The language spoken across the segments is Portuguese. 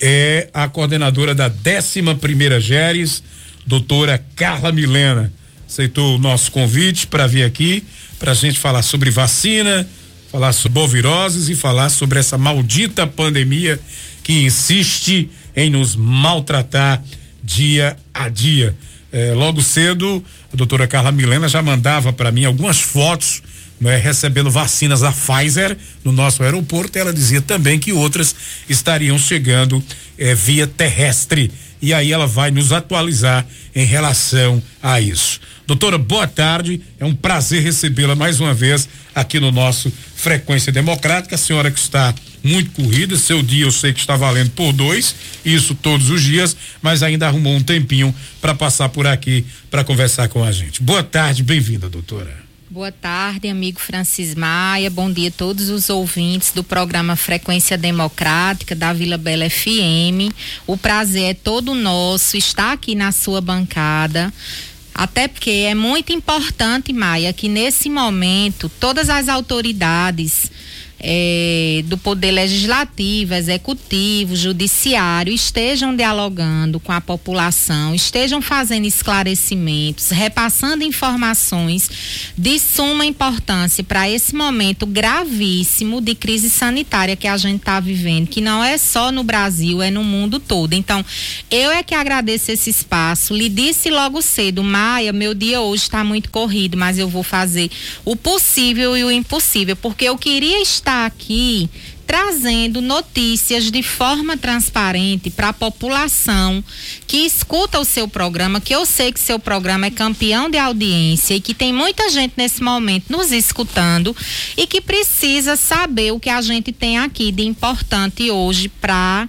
é a coordenadora da 11 primeira Geres, doutora Carla Milena. Aceitou o nosso convite para vir aqui para a gente falar sobre vacina, falar sobre boviroses e falar sobre essa maldita pandemia que insiste em nos maltratar dia a dia. É, logo cedo, a doutora Carla Milena já mandava para mim algumas fotos né, recebendo vacinas da Pfizer no nosso aeroporto. Ela dizia também que outras estariam chegando é, via terrestre. E aí ela vai nos atualizar em relação a isso. Doutora, boa tarde. É um prazer recebê-la mais uma vez aqui no nosso Frequência Democrática. A senhora que está muito corrida, seu dia eu sei que está valendo por dois, isso todos os dias, mas ainda arrumou um tempinho para passar por aqui para conversar com a gente. Boa tarde, bem-vinda, doutora. Boa tarde, amigo Francis Maia. Bom dia a todos os ouvintes do programa Frequência Democrática da Vila Bela FM. O prazer é todo nosso estar aqui na sua bancada. Até porque é muito importante, Maia, que nesse momento todas as autoridades é, do Poder Legislativo, Executivo, Judiciário estejam dialogando com a população, estejam fazendo esclarecimentos, repassando informações de suma importância para esse momento gravíssimo de crise sanitária que a gente está vivendo, que não é só no Brasil, é no mundo todo. Então, eu é que agradeço esse espaço. Lhe disse logo cedo, Maia, meu dia hoje está muito corrido, mas eu vou fazer o possível e o impossível, porque eu queria estar está aqui trazendo notícias de forma transparente para a população que escuta o seu programa, que eu sei que seu programa é campeão de audiência e que tem muita gente nesse momento nos escutando e que precisa saber o que a gente tem aqui de importante hoje para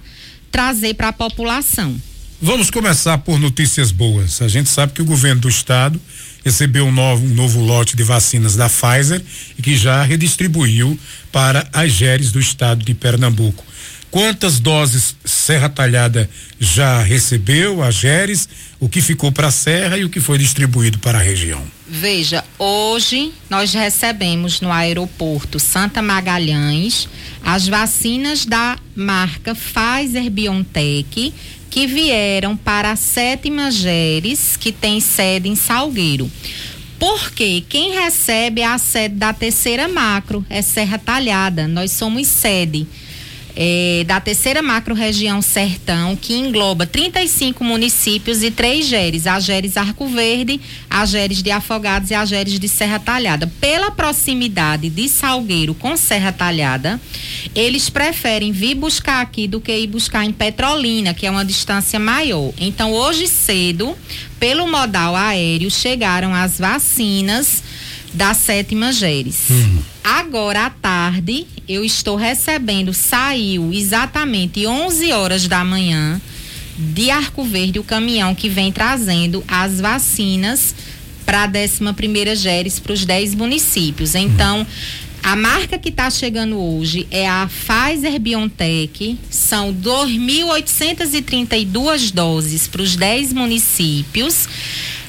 trazer para a população. Vamos começar por notícias boas. A gente sabe que o governo do estado recebeu um novo, um novo lote de vacinas da Pfizer e que já redistribuiu para as GERES do estado de Pernambuco. Quantas doses Serra Talhada já recebeu, a GERES, o que ficou para a Serra e o que foi distribuído para a região? Veja, hoje nós recebemos no aeroporto Santa Magalhães as vacinas da marca Pfizer BioNTech que vieram para a sétima Geres, que tem sede em Salgueiro. Porque quem recebe é a sede da terceira macro, é Serra Talhada. Nós somos sede é, da terceira macro-região Sertão, que engloba 35 municípios e três GERES, a GERES Arco Verde, a GERES de Afogados e a GERES de Serra Talhada. Pela proximidade de Salgueiro com Serra Talhada, eles preferem vir buscar aqui do que ir buscar em Petrolina, que é uma distância maior. Então, hoje cedo, pelo modal aéreo, chegaram as vacinas da sétima Geres. Uhum. Agora à tarde, eu estou recebendo, saiu exatamente 11 horas da manhã de Arco Verde o caminhão que vem trazendo as vacinas para a 11 primeira Geres para os 10 municípios. Então, a marca que está chegando hoje é a Pfizer BioNTech. São 2.832 doses para os 10 municípios.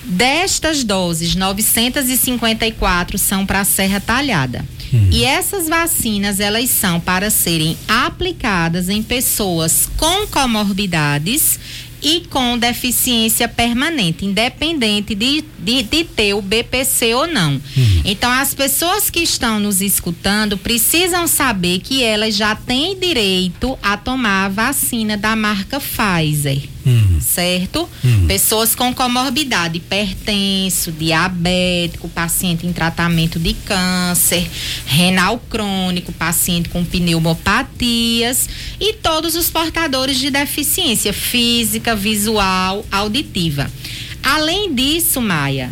Destas doses, 954 são para a Serra Talhada. Hum. E essas vacinas, elas são para serem aplicadas em pessoas com comorbidades e com deficiência permanente, independente de, de, de, ter o BPC ou não. Uhum. Então, as pessoas que estão nos escutando precisam saber que elas já têm direito a tomar a vacina da marca Pfizer. Certo? Uhum. Pessoas com comorbidade, hipertenso, diabético, paciente em tratamento de câncer, renal crônico, paciente com pneumopatias e todos os portadores de deficiência física, visual, auditiva. Além disso, Maia,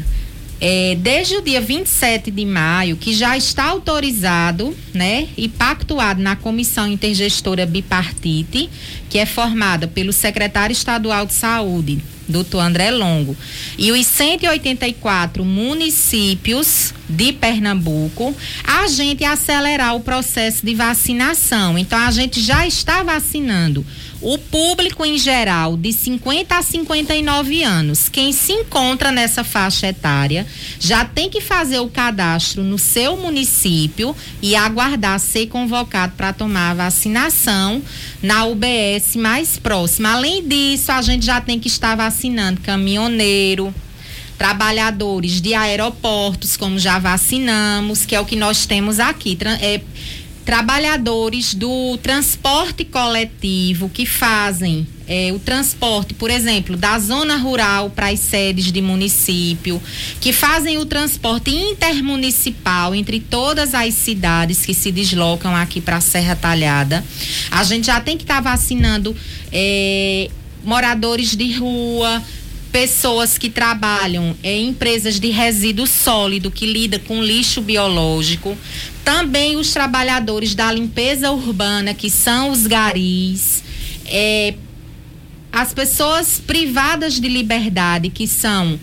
é, desde o dia 27 de maio, que já está autorizado, né, e pactuado na Comissão Intergestora Bipartite, que é formada pelo secretário estadual de Saúde, doutor André Longo. E os 184 municípios de Pernambuco, a gente acelerar o processo de vacinação. Então, a gente já está vacinando o público em geral de 50 a 59 anos, quem se encontra nessa faixa etária, já tem que fazer o cadastro no seu município e aguardar ser convocado para tomar a vacinação na UBS mais próxima. Além disso, a gente já tem que estar vacinando caminhoneiro, trabalhadores de aeroportos, como já vacinamos, que é o que nós temos aqui. É, trabalhadores do transporte coletivo que fazem é, o transporte, por exemplo, da zona rural para as sedes de município, que fazem o transporte intermunicipal entre todas as cidades que se deslocam aqui para a Serra Talhada. A gente já tem que estar tá vacinando é, moradores de rua, pessoas que trabalham em empresas de resíduo sólido que lida com lixo biológico, também os trabalhadores da limpeza urbana que são os garis, é, as pessoas privadas de liberdade que são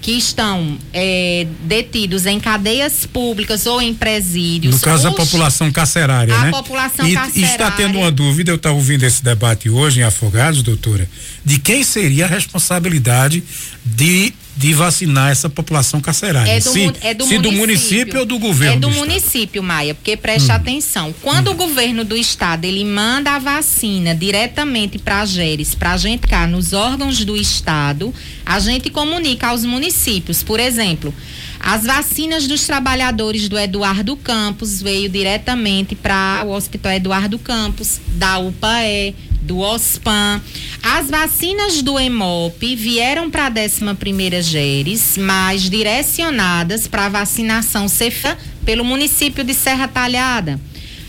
que estão é, detidos em cadeias públicas ou em presídios. No caso, os, a população carcerária, a né? A população e, carcerária. E está tendo uma dúvida, eu estava ouvindo esse debate hoje em Afogados, doutora, de quem seria a responsabilidade de de vacinar essa população carcerária. É do, se, é do, se município. do município ou do governo? É do, do município, Maia, porque preste hum. atenção. Quando hum. o governo do estado ele manda a vacina diretamente para a GERES, para a gente cá nos órgãos do estado, a gente comunica aos municípios. Por exemplo, as vacinas dos trabalhadores do Eduardo Campos veio diretamente para o Hospital Eduardo Campos, da UPAE do OSPAN. As vacinas do EMOP vieram para a 11ª GERES, mas direcionadas para a vacinação CEFA pelo município de Serra Talhada.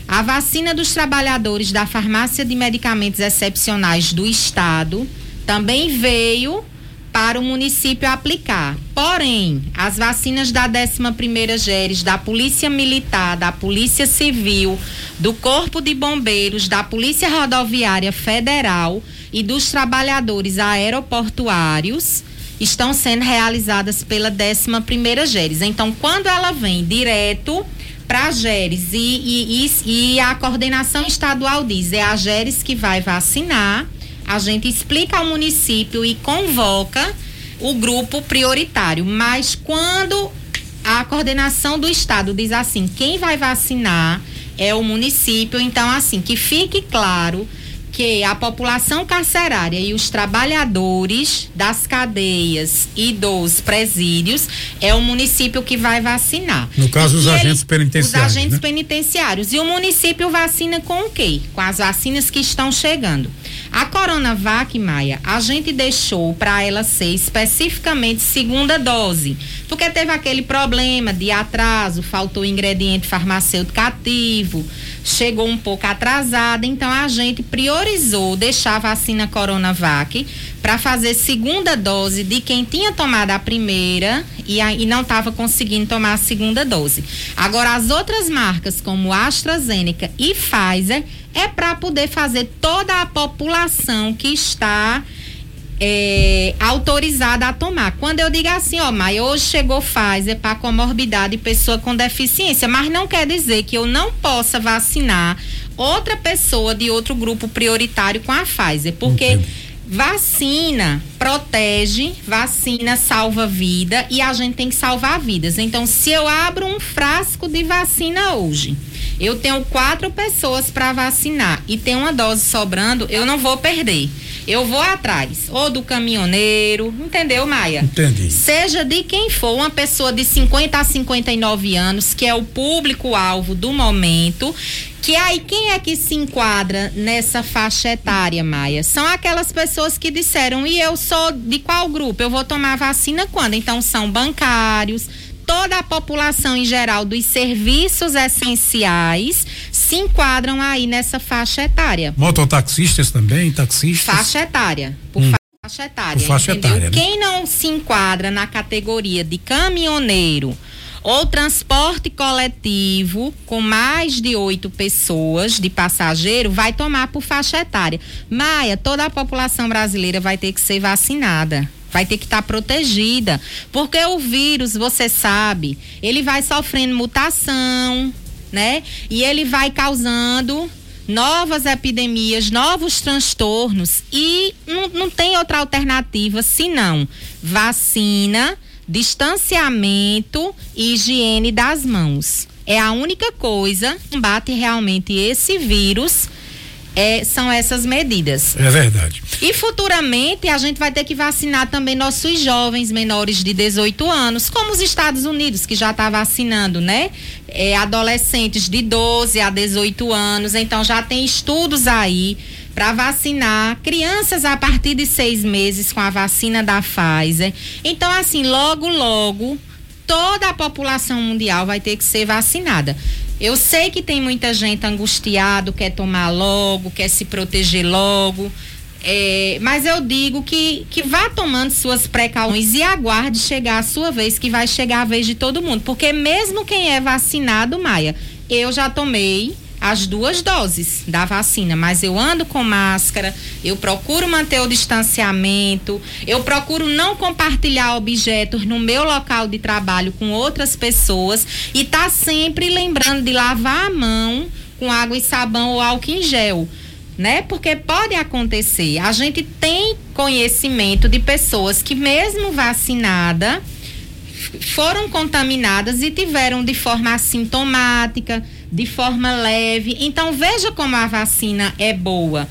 A vacina dos trabalhadores da Farmácia de Medicamentos Excepcionais do Estado também veio para o município aplicar. Porém, as vacinas da 11ª GERES, da Polícia Militar, da Polícia Civil, do Corpo de Bombeiros, da Polícia Rodoviária Federal e dos trabalhadores aeroportuários estão sendo realizadas pela 11ª GERES. Então, quando ela vem direto para a GERES e, e, e, e a coordenação estadual diz, é a GERES que vai vacinar a gente explica ao município e convoca o grupo prioritário. Mas quando a coordenação do estado diz assim, quem vai vacinar é o município, então assim, que fique claro que a população carcerária e os trabalhadores das cadeias e dos presídios é o município que vai vacinar. No caso, os agentes ele, penitenciários. Os agentes né? penitenciários. E o município vacina com o quê? Com as vacinas que estão chegando. A Coronavac, Maia, a gente deixou para ela ser especificamente segunda dose, porque teve aquele problema de atraso, faltou ingrediente farmacêutico ativo, chegou um pouco atrasada, então a gente priorizou deixar a vacina Coronavac para fazer segunda dose de quem tinha tomado a primeira e, a, e não estava conseguindo tomar a segunda dose. Agora, as outras marcas, como AstraZeneca e Pfizer, é para poder fazer toda a população que está é, autorizada a tomar. Quando eu digo assim, ó, mas hoje chegou Pfizer para comorbidade e pessoa com deficiência, mas não quer dizer que eu não possa vacinar outra pessoa de outro grupo prioritário com a Pfizer, porque vacina protege, vacina salva vida e a gente tem que salvar vidas. Então, se eu abro um frasco de vacina hoje, eu tenho quatro pessoas para vacinar e tem uma dose sobrando, eu não vou perder. Eu vou atrás, ou do caminhoneiro, entendeu, Maia? Entendi. Seja de quem for, uma pessoa de 50 a 59 anos, que é o público-alvo do momento, que aí quem é que se enquadra nessa faixa etária, Maia? São aquelas pessoas que disseram, e eu sou de qual grupo? Eu vou tomar vacina quando? Então são bancários, toda a população em geral dos serviços essenciais se enquadram aí nessa faixa etária. Mototaxistas também, taxistas? Faixa etária. Por hum. faixa etária. Por faixa entendeu? etária. Né? Quem não se enquadra na categoria de caminhoneiro ou transporte coletivo com mais de oito pessoas de passageiro vai tomar por faixa etária. Maia, toda a população brasileira vai ter que ser vacinada vai ter que estar tá protegida, porque o vírus, você sabe, ele vai sofrendo mutação, né? E ele vai causando novas epidemias, novos transtornos e não, não tem outra alternativa senão vacina, distanciamento e higiene das mãos. É a única coisa que combate realmente esse vírus é, são essas medidas. É verdade. E futuramente a gente vai ter que vacinar também nossos jovens menores de 18 anos, como os Estados Unidos, que já está vacinando, né? É, adolescentes de 12 a 18 anos. Então já tem estudos aí para vacinar crianças a partir de seis meses com a vacina da Pfizer. Então, assim, logo, logo, toda a população mundial vai ter que ser vacinada. Eu sei que tem muita gente angustiado, quer tomar logo, quer se proteger logo. É, mas eu digo que, que vá tomando suas precauções e aguarde chegar a sua vez, que vai chegar a vez de todo mundo. Porque mesmo quem é vacinado, Maia, eu já tomei as duas doses da vacina, mas eu ando com máscara, eu procuro manter o distanciamento, eu procuro não compartilhar objetos no meu local de trabalho com outras pessoas e tá sempre lembrando de lavar a mão com água e sabão ou álcool em gel. Né? Porque pode acontecer. A gente tem conhecimento de pessoas que, mesmo vacinada, foram contaminadas e tiveram de forma assintomática, de forma leve. Então veja como a vacina é boa.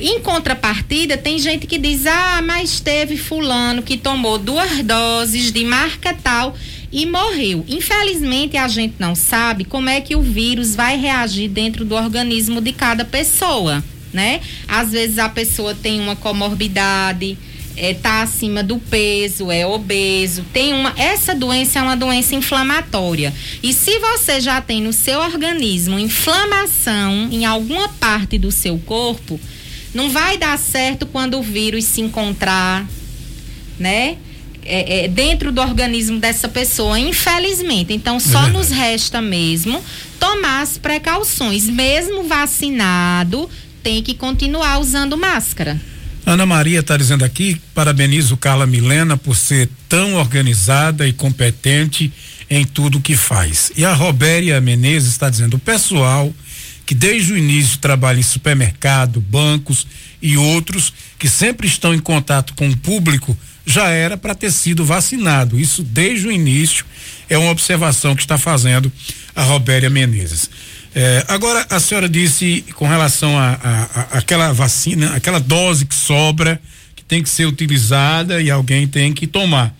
Em contrapartida, tem gente que diz: ah, mas teve fulano que tomou duas doses de marca tal e morreu. Infelizmente, a gente não sabe como é que o vírus vai reagir dentro do organismo de cada pessoa, né? Às vezes a pessoa tem uma comorbidade é, tá acima do peso, é obeso, tem uma. Essa doença é uma doença inflamatória. E se você já tem no seu organismo inflamação em alguma parte do seu corpo, não vai dar certo quando o vírus se encontrar, né? É, é, dentro do organismo dessa pessoa, infelizmente. Então, só nos resta mesmo tomar as precauções. Mesmo vacinado, tem que continuar usando máscara. Ana Maria está dizendo aqui, parabenizo Carla Milena por ser tão organizada e competente em tudo que faz. E a Robéria Menezes está dizendo, o pessoal que desde o início trabalha em supermercado, bancos e outros que sempre estão em contato com o público já era para ter sido vacinado. Isso desde o início é uma observação que está fazendo a Robéria Menezes. É, agora, a senhora disse com relação a, a, a, aquela vacina, aquela dose que sobra, que tem que ser utilizada e alguém tem que tomar.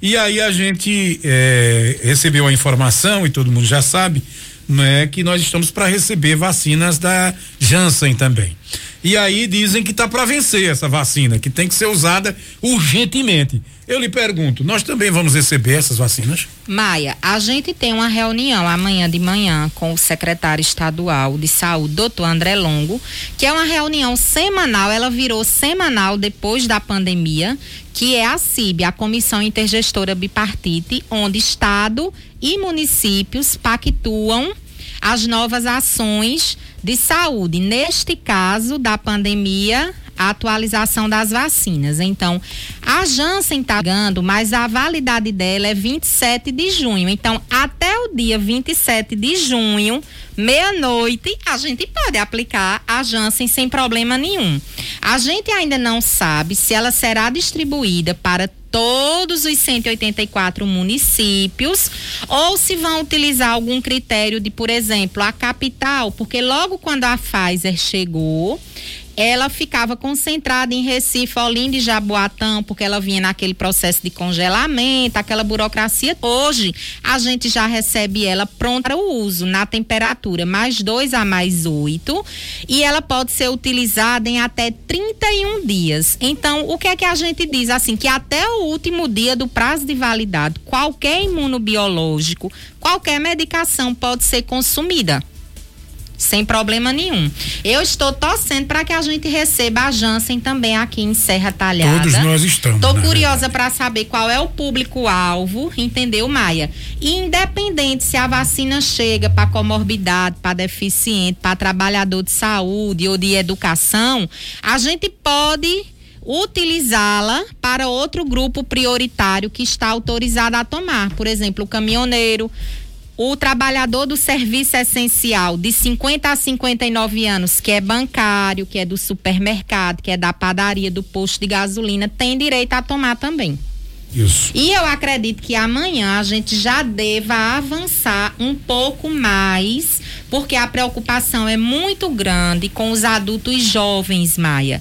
E aí a gente é, recebeu a informação, e todo mundo já sabe, né, que nós estamos para receber vacinas da Janssen também. E aí dizem que está para vencer essa vacina, que tem que ser usada urgentemente. Eu lhe pergunto, nós também vamos receber essas vacinas? Maia, a gente tem uma reunião amanhã de manhã com o secretário estadual de saúde, doutor André Longo, que é uma reunião semanal, ela virou semanal depois da pandemia, que é a CIB, a Comissão Intergestora Bipartite, onde Estado e municípios pactuam as novas ações de saúde. Neste caso da pandemia, a atualização das vacinas. Então, a Janssen está chegando, mas a validade dela é 27 de junho. Então, até o dia 27 de junho, meia-noite, a gente pode aplicar a Janssen sem problema nenhum. A gente ainda não sabe se ela será distribuída para todos os 184 municípios ou se vão utilizar algum critério de, por exemplo, a capital, porque logo quando a Pfizer chegou, ela ficava concentrada em Recife, Olinda e Jaboatão, porque ela vinha naquele processo de congelamento, aquela burocracia. Hoje, a gente já recebe ela pronta para o uso, na temperatura mais 2 a mais 8, e ela pode ser utilizada em até 31 dias. Então, o que é que a gente diz? Assim, que até o último dia do prazo de validade, qualquer imunobiológico, qualquer medicação pode ser consumida sem problema nenhum. Eu estou torcendo para que a gente receba a Janssen também aqui em Serra Talhada. Todos nós estamos. Estou curiosa para saber qual é o público-alvo, entendeu, Maia? Independente se a vacina chega para comorbidade, para deficiente, para trabalhador de saúde ou de educação, a gente pode utilizá-la para outro grupo prioritário que está autorizado a tomar. Por exemplo, o caminhoneiro, o trabalhador do serviço essencial de 50 a 59 anos, que é bancário, que é do supermercado, que é da padaria, do posto de gasolina, tem direito a tomar também. Isso. E eu acredito que amanhã a gente já deva avançar um pouco mais, porque a preocupação é muito grande com os adultos jovens, Maia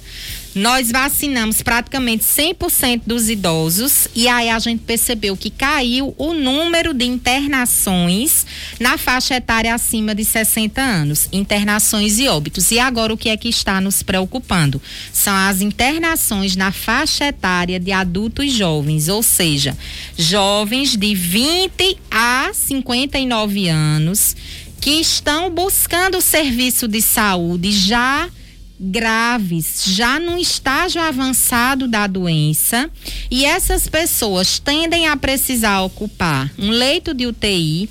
nós vacinamos praticamente 100% dos idosos e aí a gente percebeu que caiu o número de internações na faixa etária acima de 60 anos, internações e óbitos. E agora o que é que está nos preocupando? São as internações na faixa etária de adultos jovens, ou seja, jovens de 20 a 59 anos que estão buscando serviço de saúde já graves, já num estágio avançado da doença, e essas pessoas tendem a precisar ocupar um leito de UTI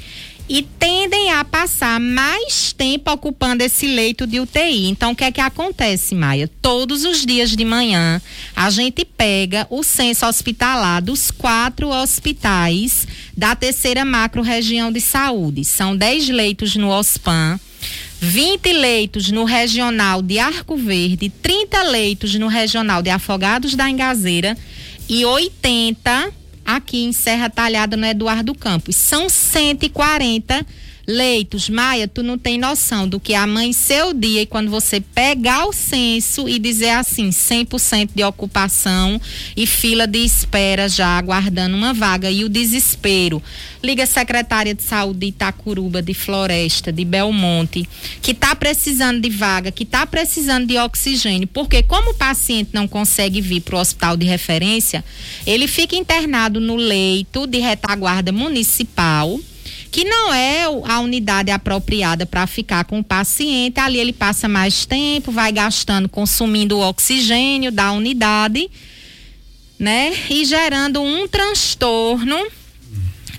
e tendem a passar mais tempo ocupando esse leito de UTI. Então, o que é que acontece, Maia? Todos os dias de manhã, a gente pega o censo hospitalar dos quatro hospitais da terceira macro-região de saúde. São 10 leitos no OSPAN, 20 leitos no regional de Arco Verde, 30 leitos no regional de Afogados da Engazeira e 80 aqui em Serra Talhada no Eduardo Campos. São 140 leitos. Maia, tu não tem noção do que amanheceu o dia e quando você pegar o censo e dizer assim, 100% de ocupação e fila de espera já aguardando uma vaga e o desespero. Liga a secretária de saúde de Itacuruba, de Floresta, de Belmonte, que está precisando de vaga, que está precisando de oxigênio, porque como o paciente não consegue vir para o hospital de referência, ele fica internado no leito de retaguarda municipal que não é a unidade apropriada para ficar com o paciente. Ali ele passa mais tempo, vai gastando, consumindo o oxigênio da unidade, né? E gerando um transtorno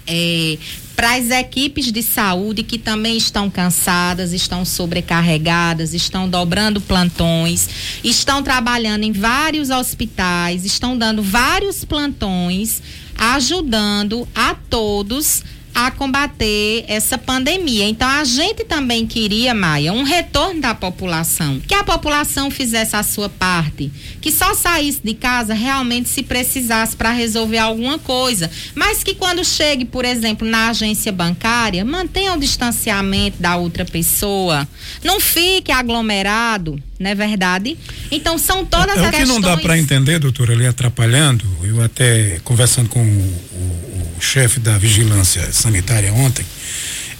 é, para as equipes de saúde que também estão cansadas, estão sobrecarregadas, estão dobrando plantões, estão trabalhando em vários hospitais, estão dando vários plantões, ajudando a todos a combater essa pandemia. Então a gente também queria, Maia, um retorno da população, que a população fizesse a sua parte, que só saísse de casa realmente se precisasse para resolver alguma coisa, mas que quando chegue, por exemplo, na agência bancária, mantenha o distanciamento da outra pessoa, não fique aglomerado, não é verdade? Então são todas é, é as questões. O que não dá para entender, doutora, ali atrapalhando, eu até conversando com o, o chefe da vigilância sanitária ontem,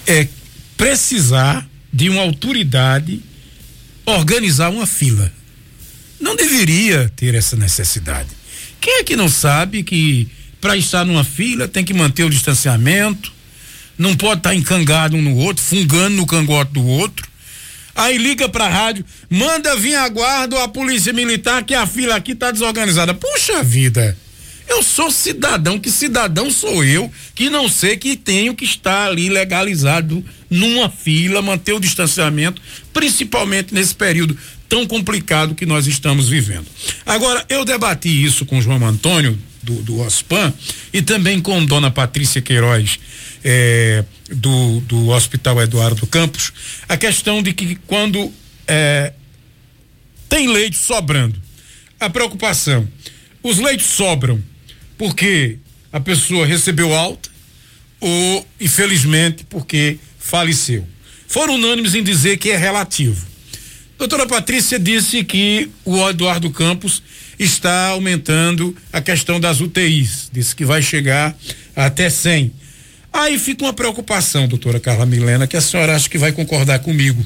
é precisar de uma autoridade organizar uma fila. Não deveria ter essa necessidade. Quem é que não sabe que para estar numa fila tem que manter o distanciamento, não pode estar encangado um no outro, fungando no cangote do outro. Aí liga para a rádio, manda vir a guarda ou a polícia militar que a fila aqui está desorganizada. Puxa vida! Eu sou cidadão, que cidadão sou eu, que não sei que tenho que estar ali legalizado numa fila, manter o distanciamento, principalmente nesse período tão complicado que nós estamos vivendo. Agora, eu debati isso com João Antônio, do, do OSPAN, e também com Dona Patrícia Queiroz, é, do, do Hospital Eduardo Campos, a questão de que quando é, tem leite sobrando, a preocupação, os leitos sobram porque a pessoa recebeu alta ou, infelizmente, porque faleceu. Foram unânimes em dizer que é relativo. Doutora Patrícia disse que o Eduardo Campos está aumentando a questão das UTIs. Disse que vai chegar até 100. Aí fica uma preocupação, doutora Carla Milena, que a senhora acha que vai concordar comigo.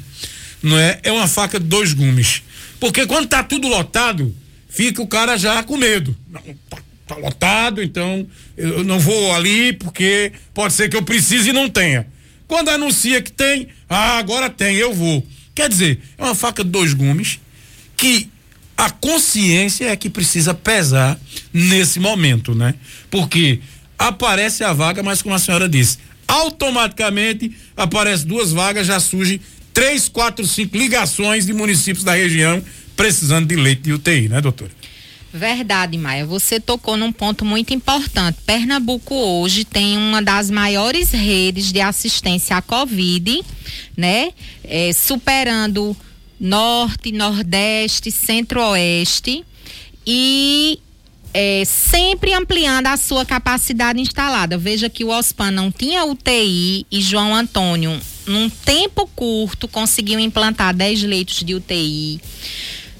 Não é? É uma faca de dois gumes. Porque quando está tudo lotado, fica o cara já com medo. Não, tá tá lotado, então eu não vou ali porque pode ser que eu precise e não tenha. Quando anuncia que tem, ah, agora tem, eu vou. Quer dizer, é uma faca de dois gumes que a consciência é que precisa pesar nesse momento, né? Porque aparece a vaga, mas como a senhora disse, automaticamente aparece duas vagas, já surge três, quatro, cinco ligações de municípios da região precisando de leite de UTI, né, doutora? Verdade, Maia. Você tocou num ponto muito importante. Pernambuco hoje tem uma das maiores redes de assistência à Covid, né? É, superando Norte, Nordeste, Centro-Oeste e é, sempre ampliando a sua capacidade instalada. Veja que o OSPAN não tinha UTI e João Antônio, num tempo curto, conseguiu implantar 10 leitos de UTI.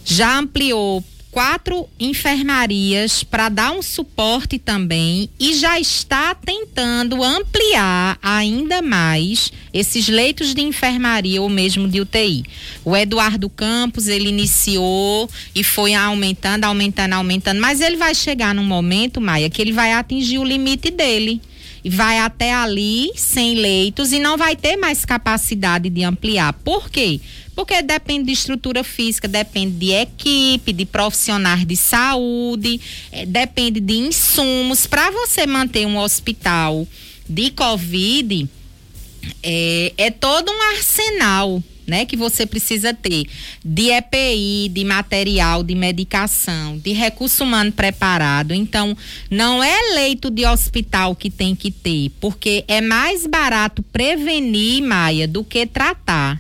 Já ampliou quatro enfermarias para dar um suporte também e já está tentando ampliar ainda mais esses leitos de enfermaria ou mesmo de UTI. O Eduardo Campos, ele iniciou e foi aumentando, aumentando, aumentando, mas ele vai chegar num momento, Maia, que ele vai atingir o limite dele vai até ali sem leitos e não vai ter mais capacidade de ampliar. Por quê? Porque depende de estrutura física, depende de equipe, de profissionais de saúde, é, depende de insumos. Para você manter um hospital de Covid, é, é todo um arsenal né, que você precisa ter de EPI, de material, de medicação, de recurso humano preparado. Então, não é leito de hospital que tem que ter, porque é mais barato prevenir, Maia, do que tratar.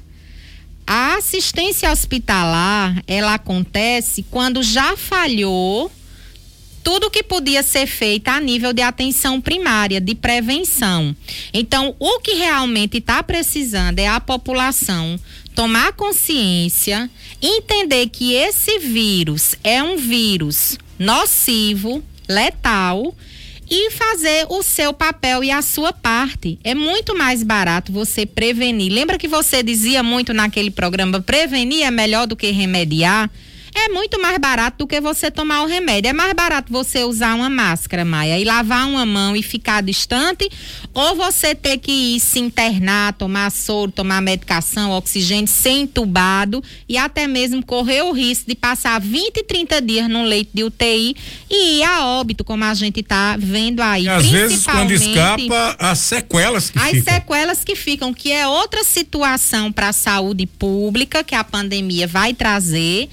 A assistência hospitalar, ela acontece quando já falhou tudo que podia ser feito a nível de atenção primária, de prevenção. Então, o que realmente está precisando é a população tomar consciência, entender que esse vírus é um vírus nocivo, letal e fazer o seu papel e a sua parte. É muito mais barato você prevenir. Lembra que você dizia muito naquele programa: prevenir é melhor do que remediar? É muito mais barato do que você tomar o remédio. É mais barato você usar uma máscara, Maia, e lavar uma mão e ficar distante, ou você ter que ir se internar, tomar soro, tomar medicação, oxigênio, ser entubado e até mesmo correr o risco de passar 20, 30 dias num leito de UTI e ir a óbito, como a gente está vendo aí. E às vezes, quando escapa, as sequelas que as ficam. As sequelas que ficam, que é outra situação para a saúde pública que a pandemia vai trazer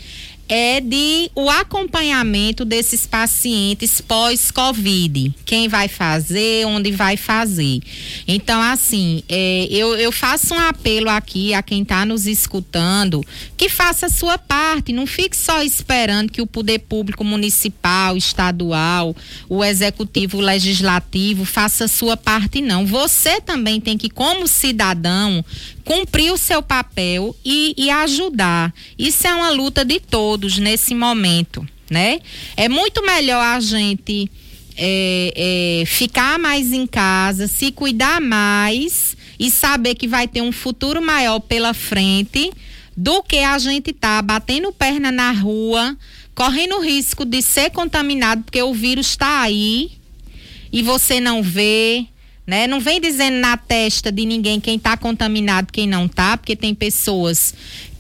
é de o acompanhamento desses pacientes pós-Covid. Quem vai fazer, onde vai fazer. Então, assim, é, eu, eu faço um apelo aqui a quem está nos escutando que faça a sua parte. Não fique só esperando que o poder público municipal, estadual, o executivo, o legislativo faça a sua parte, não. Você também tem que, como cidadão, cumprir o seu papel e, e ajudar. Isso é uma luta de todos nesse momento, né? É muito melhor a gente é, é, ficar mais em casa, se cuidar mais e saber que vai ter um futuro maior pela frente do que a gente tá batendo perna na rua, correndo risco de ser contaminado porque o vírus está aí e você não vê, né? Não vem dizendo na testa de ninguém quem está contaminado, quem não está, porque tem pessoas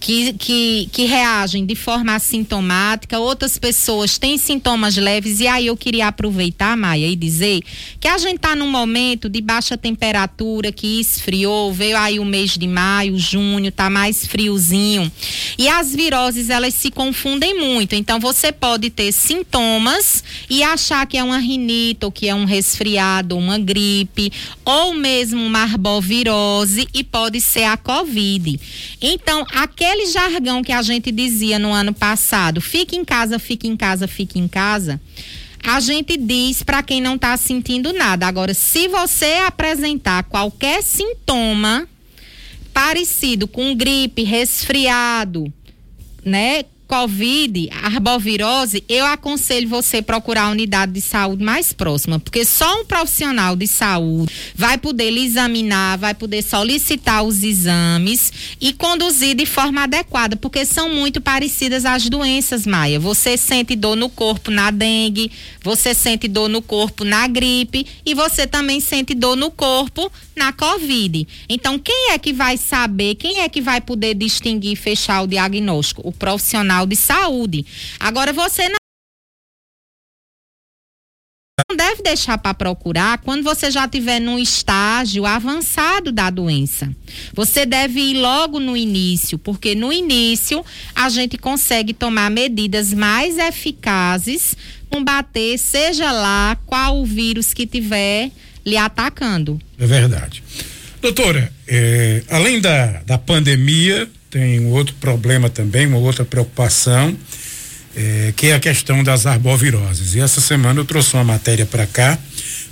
que, que, que reagem de forma assintomática, outras pessoas têm sintomas leves, e aí eu queria aproveitar, Maia, e dizer que a gente está num momento de baixa temperatura, que esfriou, veio aí o mês de maio, junho, tá mais friozinho. E as viroses, elas se confundem muito. Então, você pode ter sintomas e achar que é uma rinite, ou que é um resfriado, uma gripe, ou mesmo uma arbovirose, e pode ser a Covid. Então, aquele aquele jargão que a gente dizia no ano passado, fique em casa, fique em casa, fique em casa, a gente diz para quem não está sentindo nada. Agora, se você apresentar qualquer sintoma parecido com gripe, resfriado, né, Covid, arbovirose, eu aconselho você procurar a unidade de saúde mais próxima, porque só um profissional de saúde vai poder lhe examinar, vai poder solicitar os exames e conduzir de forma adequada, porque são muito parecidas as doenças, Maia. Você sente dor no corpo na dengue, você sente dor no corpo na gripe e você também sente dor no corpo na Covid. Então, quem é que vai saber, quem é que vai poder distinguir e fechar o diagnóstico? O profissional de saúde. Agora, você não não deve deixar para procurar quando você já estiver num estágio avançado da doença. Você deve ir logo no início, porque no início a gente consegue tomar medidas mais eficazes, combater, seja lá qual o vírus que tiver lhe atacando. É verdade. Doutora, é, além da, da pandemia, tem um outro problema também, uma outra preocupação, é, que é a questão das arboviroses. E essa semana eu trouxe uma matéria para cá,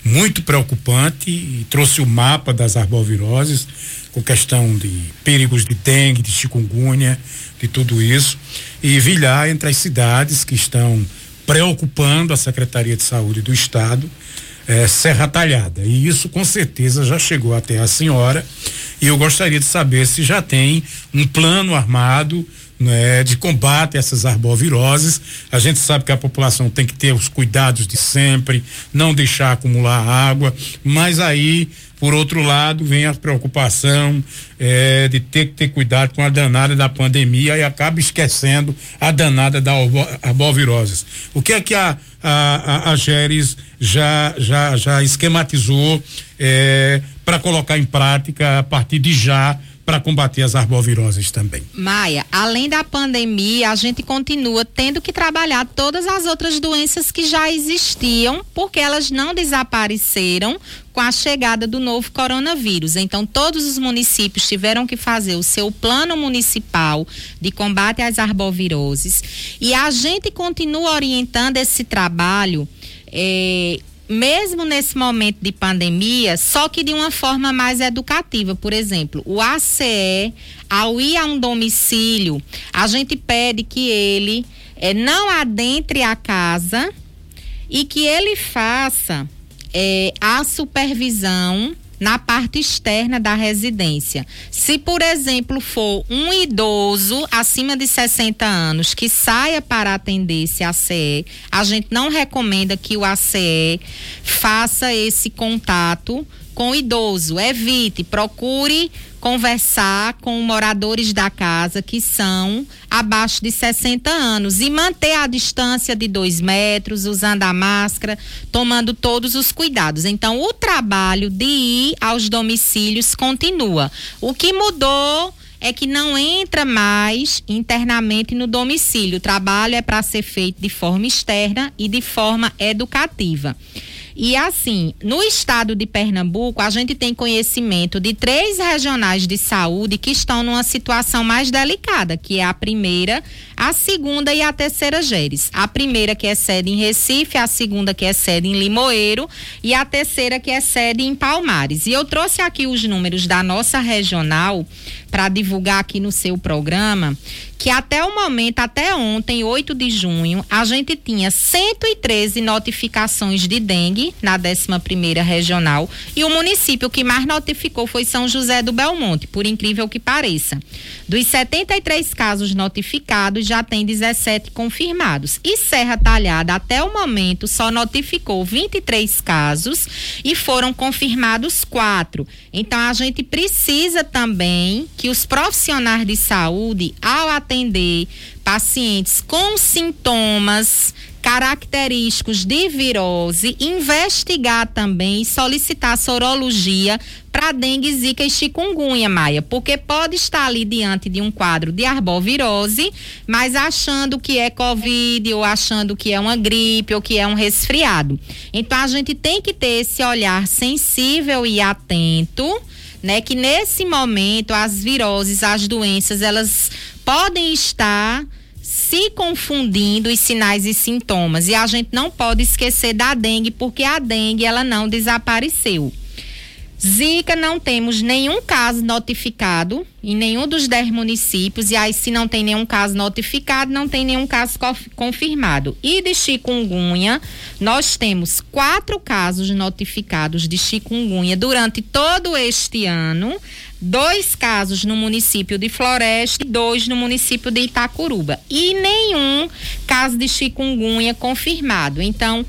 muito preocupante, e trouxe o mapa das arboviroses, com questão de perigos de dengue, de chikungunya, de tudo isso, e vilhar entre as cidades que estão preocupando a Secretaria de Saúde do Estado é, Serra Talhada. E isso com certeza já chegou até a senhora. E eu gostaria de saber se já tem um plano armado né, de combate a essas arboviroses. A gente sabe que a população tem que ter os cuidados de sempre, não deixar acumular água, mas aí por outro lado, vem a preocupação é, de ter que ter cuidado com a danada da pandemia e acaba esquecendo a danada da arbovirose. O que é que a, a, a, a Geres já, já, já esquematizou é, para colocar em prática a partir de já para combater as arboviroses também. Maia, além da pandemia, a gente continua tendo que trabalhar todas as outras doenças que já existiam, porque elas não desapareceram com a chegada do novo coronavírus. Então, todos os municípios tiveram que fazer o seu plano municipal de combate às arboviroses. E a gente continua orientando esse trabalho. Eh, mesmo nesse momento de pandemia, só que de uma forma mais educativa. Por exemplo, o ACE, ao ir a um domicílio, a gente pede que ele é, não adentre a casa e que ele faça é, a supervisão na parte externa da residência. Se, por exemplo, for um idoso acima de 60 anos que saia para atender esse ACE, a gente não recomenda que o ACE faça esse contato com o idoso. Evite, procure conversar com moradores da casa que são abaixo de 60 anos e manter a distância de dois metros, usando a máscara, tomando todos os cuidados. Então, o trabalho de ir aos domicílios continua. O que mudou é que não entra mais internamente no domicílio. O trabalho é para ser feito de forma externa e de forma educativa. E assim, no estado de Pernambuco, a gente tem conhecimento de três regionais de saúde que estão numa situação mais delicada, que é a primeira, a segunda e a terceira Geres. A primeira que é sede em Recife, a segunda que é sede em Limoeiro e a terceira que é sede em Palmares. E eu trouxe aqui os números da nossa regional para divulgar aqui no seu programa, que até o momento, até ontem, 8 de junho, a gente tinha 113 notificações de dengue na 11ª regional e o município que mais notificou foi São José do Belmonte, por incrível que pareça. Dos 73 casos notificados, já tem 17 confirmados. E Serra Talhada, até o momento, só notificou 23 casos e foram confirmados quatro. Então, a gente precisa também que os profissionais de saúde, ao atender pacientes com sintomas característicos de virose, investigar também e solicitar sorologia para dengue, zika e chikungunya, Maia, porque pode estar ali diante de um quadro de arbovirose, mas achando que é covid ou achando que é uma gripe ou que é um resfriado. Então a gente tem que ter esse olhar sensível e atento, né, que nesse momento as viroses, as doenças, elas podem estar se confundindo os sinais e sintomas. E a gente não pode esquecer da dengue, porque a dengue ela não desapareceu. Zika não temos nenhum caso notificado em nenhum dos 10 municípios, e aí, se não tem nenhum caso notificado, não tem nenhum caso confirmado. E de chikungunya, nós temos quatro casos notificados de chikungunya durante todo este ano. Dois casos no município de Floresta e dois no município de Itacuruba. E nenhum caso de chikungunya confirmado. Então,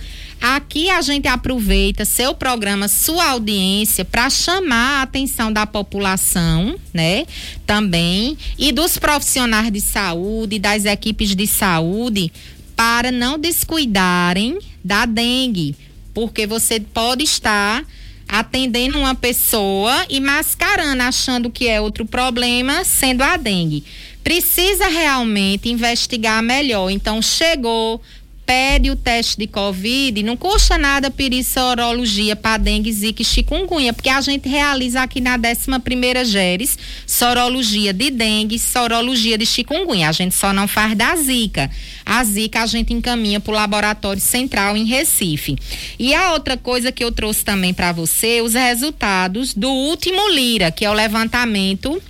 Aqui a gente aproveita seu programa, sua audiência, para chamar a atenção da população, né? Também, e dos profissionais de saúde, das equipes de saúde, para não descuidarem da dengue, porque você pode estar atendendo uma pessoa e mascarando, achando que é outro problema, sendo a dengue. Precisa realmente investigar melhor. Então, chegou, pede o teste de Covid, não custa nada pedir sorologia para dengue, zika e chikungunya, porque a gente realiza aqui na 11 primeira GERES sorologia de dengue, sorologia de chikungunya. A gente só não faz da zika. A zika a gente encaminha para o laboratório central em Recife. E a outra coisa que eu trouxe também para você, os resultados do último Lira, que é o levantamento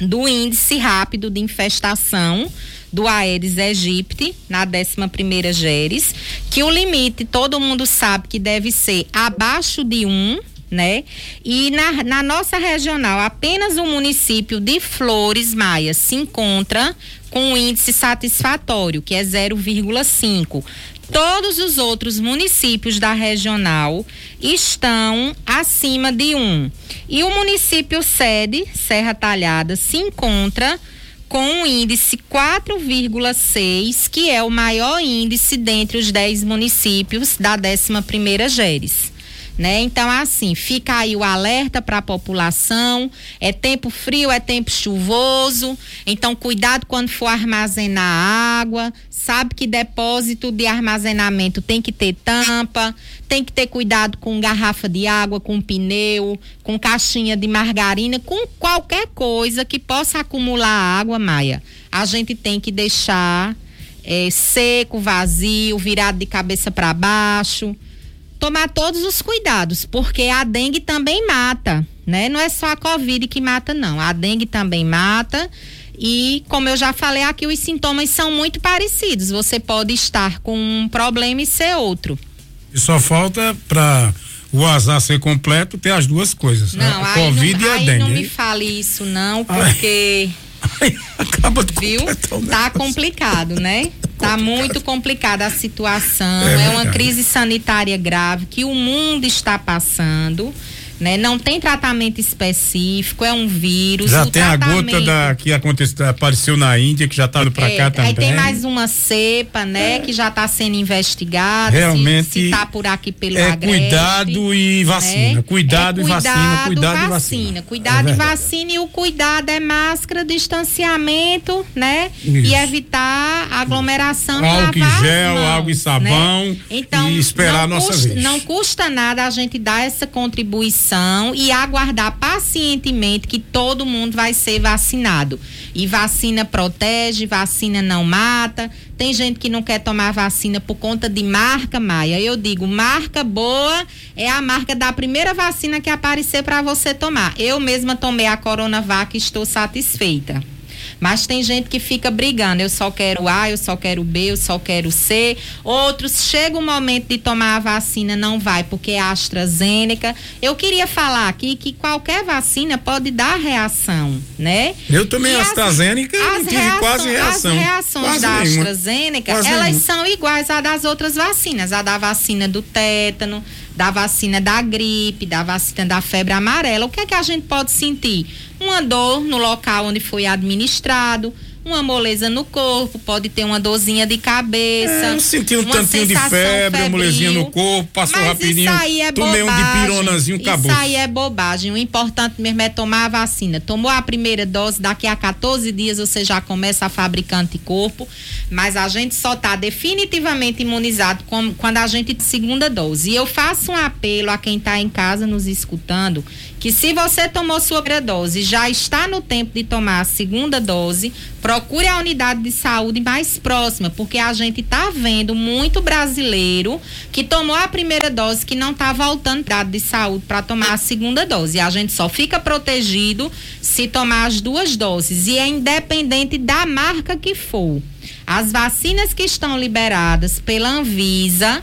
do índice rápido de infestação do Aedes aegypti, na 11 primeira Geres, que o limite todo mundo sabe que deve ser abaixo de 1, um, né? E na, na nossa regional, apenas o município de Flores Maia se encontra com um índice satisfatório, que é 0,5. Todos os outros municípios da regional estão acima de 1. Um. E o município sede, Serra Talhada, se encontra com um índice 4,6, que é o maior índice dentre os 10 municípios da 11ª GERES né? Então, assim, fica aí o alerta para a população. É tempo frio, é tempo chuvoso. Então, cuidado quando for armazenar água. Sabe que depósito de armazenamento tem que ter tampa, tem que ter cuidado com garrafa de água, com pneu, com caixinha de margarina, com qualquer coisa que possa acumular água, Maia. A gente tem que deixar é, seco, vazio, virado de cabeça para baixo tomar todos os cuidados, porque a dengue também mata, né? Não é só a Covid que mata, não. A dengue também mata. E, como eu já falei aqui, os sintomas são muito parecidos. Você pode estar com um problema e ser outro. E só falta para o azar ser completo ter as duas coisas. Não, a Covid não, e a dengue. Não me fale isso, não, porque. Ai, acaba Viu? Tá complicado, né? Está muito complicada a situação. É, é uma crise sanitária grave que o mundo está passando. Né? Não tem tratamento específico, é um vírus. Já tem a gota da, que aconteceu, apareceu na Índia, que já está indo para é, cá também. Aí tem mais uma cepa, né, é. que já está sendo investigada. Realmente. Se, está por aqui pelo é, Agreste, Cuidado e vacina. Né? Cuidado, é, e vacina. Cuidado e vacina. Cuidado e vacina. E o cuidado é máscara, distanciamento, né? Isso. E evitar aglomeração. Álcool em gel, mãos, água e né? sabão. Né? Então, e esperar a nossa custa, vez. Não custa nada a gente dar essa contribuição e aguardar pacientemente que todo mundo vai ser vacinado. E vacina protege, vacina não mata. Tem gente que não quer tomar vacina por conta de marca, Maia. Eu digo, marca boa é a marca da primeira vacina que aparecer para você tomar. Eu mesma tomei a Coronavac e estou satisfeita. Mas tem gente que fica brigando. Eu só quero A, eu só quero B, eu só quero C. Outros chega o momento de tomar a vacina, não vai, porque é AstraZeneca. Eu queria falar aqui que qualquer vacina pode dar reação, né? Eu tomei e AstraZeneca e tive reação, quase reação. As reações quase da nenhuma. AstraZeneca, quase elas nenhuma. são iguais à das outras vacinas. A da vacina do tétano, da vacina da gripe, da vacina da febre amarela. O que é que a gente pode sentir? Uma dor no local onde foi administrado, uma moleza no corpo, pode ter uma dorzinha de cabeça. Eu senti um tantinho de febre, uma molezinha no corpo, passou mas rapidinho. Isso aí é tomei bobagem. um de pironazinho, acabou. Isso aí é bobagem. O importante mesmo é tomar a vacina. Tomou a primeira dose, daqui a 14 dias você já começa a fabricar anticorpo, mas a gente só está definitivamente imunizado com, quando a gente segunda dose. E eu faço um apelo a quem está em casa nos escutando que se você tomou sua primeira dose, já está no tempo de tomar a segunda dose, procure a unidade de saúde mais próxima, porque a gente está vendo muito brasileiro que tomou a primeira dose que não está voltando dado de saúde para tomar a segunda dose. E a gente só fica protegido se tomar as duas doses e é independente da marca que for. As vacinas que estão liberadas pela Anvisa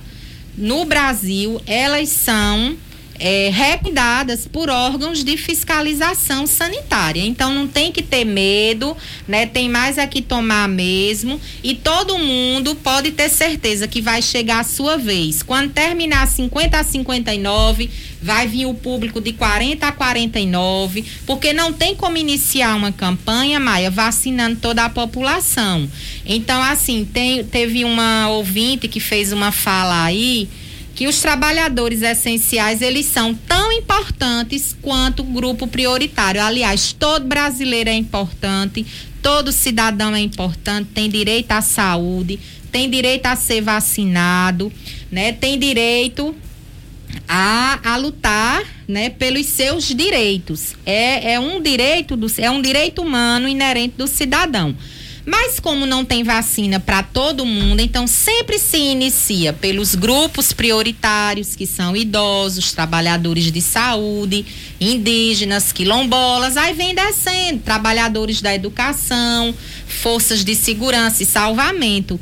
no Brasil, elas são é, recomendadas por órgãos de fiscalização sanitária. Então não tem que ter medo, né? Tem mais aqui tomar mesmo e todo mundo pode ter certeza que vai chegar a sua vez. Quando terminar 50 a 59, vai vir o público de 40 a 49, porque não tem como iniciar uma campanha, Maia, vacinando toda a população. Então, assim, tem, teve uma ouvinte que fez uma fala aí que os trabalhadores essenciais eles são tão importantes quanto o grupo prioritário. Aliás, todo brasileiro é importante, todo cidadão é importante, tem direito à saúde, tem direito a ser vacinado, né? Tem direito a, a lutar, né, pelos seus direitos. É, é um direito do, é um direito humano inerente do cidadão. Mas como não tem vacina para todo mundo, então sempre se inicia pelos grupos prioritários, que são idosos, trabalhadores de saúde, indígenas, quilombolas, aí vem descendo, trabalhadores da educação, forças de segurança e salvamento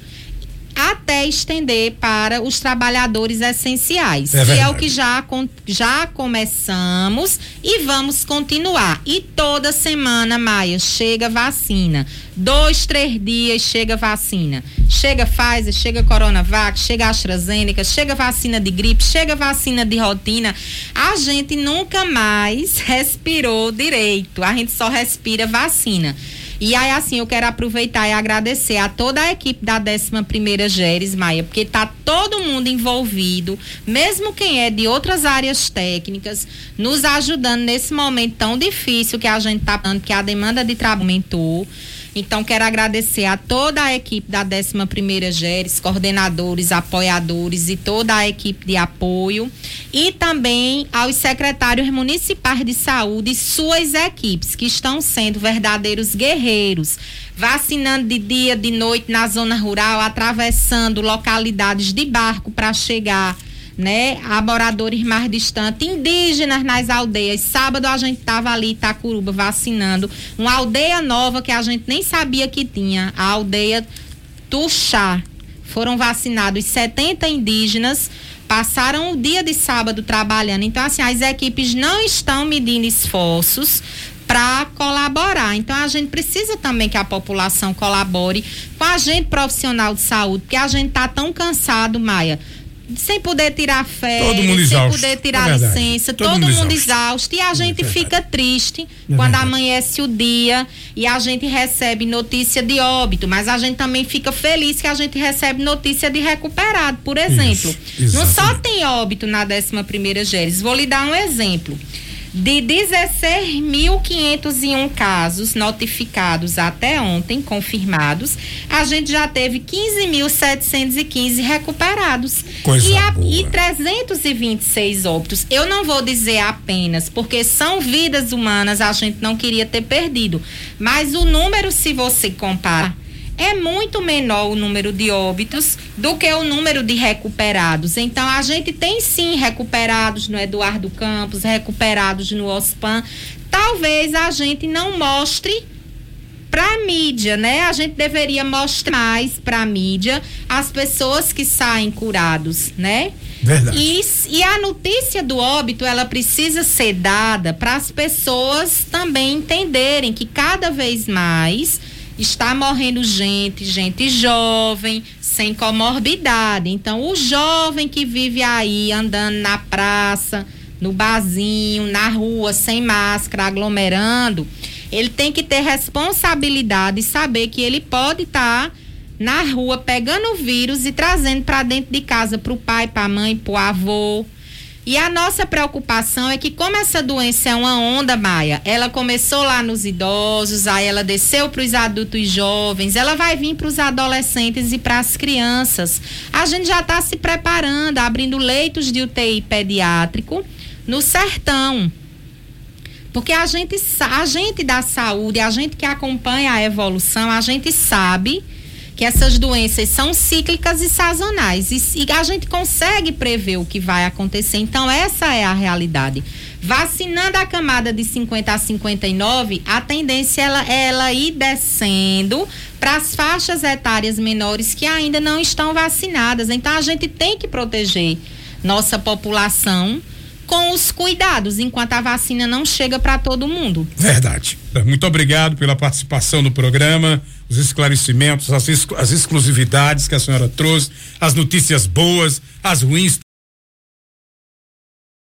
até estender para os trabalhadores essenciais, é que é o que já, já começamos e vamos continuar. E toda semana, Maia, chega vacina. Dois, três dias chega vacina. Chega Pfizer, chega Coronavac, chega AstraZeneca, chega vacina de gripe, chega vacina de rotina. A gente nunca mais respirou direito. A gente só respira vacina. E aí, assim, eu quero aproveitar e agradecer a toda a equipe da 11ª Geres, Maia, porque tá todo mundo envolvido, mesmo quem é de outras áreas técnicas, nos ajudando nesse momento tão difícil que a gente tá dando, que a demanda de trabalho aumentou. Então, quero agradecer a toda a equipe da 11ª GERES, coordenadores, apoiadores e toda a equipe de apoio. E também aos secretários municipais de saúde e suas equipes, que estão sendo verdadeiros guerreiros, vacinando de dia, de noite na zona rural, atravessando localidades de barco para chegar né, a moradores mais distantes, indígenas nas aldeias. Sábado a gente estava ali Itacuruba vacinando uma aldeia nova que a gente nem sabia que tinha, a aldeia Tuxá. Foram vacinados 70 indígenas, passaram o dia de sábado trabalhando. Então, assim, as equipes não estão medindo esforços para colaborar. Então a gente precisa também que a população colabore com a gente profissional de saúde, porque a gente tá tão cansado, Maia sem poder tirar férias, sem poder tirar é licença, todo, todo mundo, mundo exausto. E a gente é fica triste é quando amanhece o dia e a gente recebe notícia de óbito, mas a gente também fica feliz que a gente recebe notícia de recuperado, por exemplo. Isso, Não só tem óbito na 11 primeira Géres. Vou lhe dar um exemplo. De 16.501 casos notificados até ontem, confirmados, a gente já teve 15.715 recuperados. Coisa e, a, e 326 óbitos. Eu não vou dizer apenas, porque são vidas humanas, a gente não queria ter perdido. Mas o número, se você comparar é muito menor o número de óbitos do que o número de recuperados. Então, a gente tem sim recuperados no Eduardo Campos, recuperados no OSPAN. Talvez a gente não mostre para a mídia, né? A gente deveria mostrar mais para a mídia as pessoas que saem curados, né? Verdade. E, e a notícia do óbito, ela precisa ser dada para as pessoas também entenderem que cada vez mais está morrendo gente, gente jovem, sem comorbidade. Então, o jovem que vive aí andando na praça, no barzinho, na rua, sem máscara, aglomerando, ele tem que ter responsabilidade e saber que ele pode estar tá na rua pegando o vírus e trazendo para dentro de casa para o pai, para a mãe, para o avô. E a nossa preocupação é que, como essa doença é uma onda, Maia, ela começou lá nos idosos, aí ela desceu para os adultos e jovens, ela vai vir para os adolescentes e para as crianças. A gente já está se preparando, abrindo leitos de UTI pediátrico no sertão Porque a gente, a gente da saúde, a gente que acompanha a evolução, a gente sabe que essas doenças são cíclicas e sazonais. E, e, a gente consegue prever o que vai acontecer. Então, essa é a realidade. Vacinando a camada de 50 a 59, a tendência ela, é ela ir descendo para as faixas etárias menores que ainda não estão vacinadas. Então, a gente tem que proteger nossa população com os cuidados, enquanto a vacina não chega para todo mundo. Verdade. Muito obrigado pela participação no programa, os esclarecimentos, as, as exclusividades que a senhora trouxe, as notícias boas, as ruins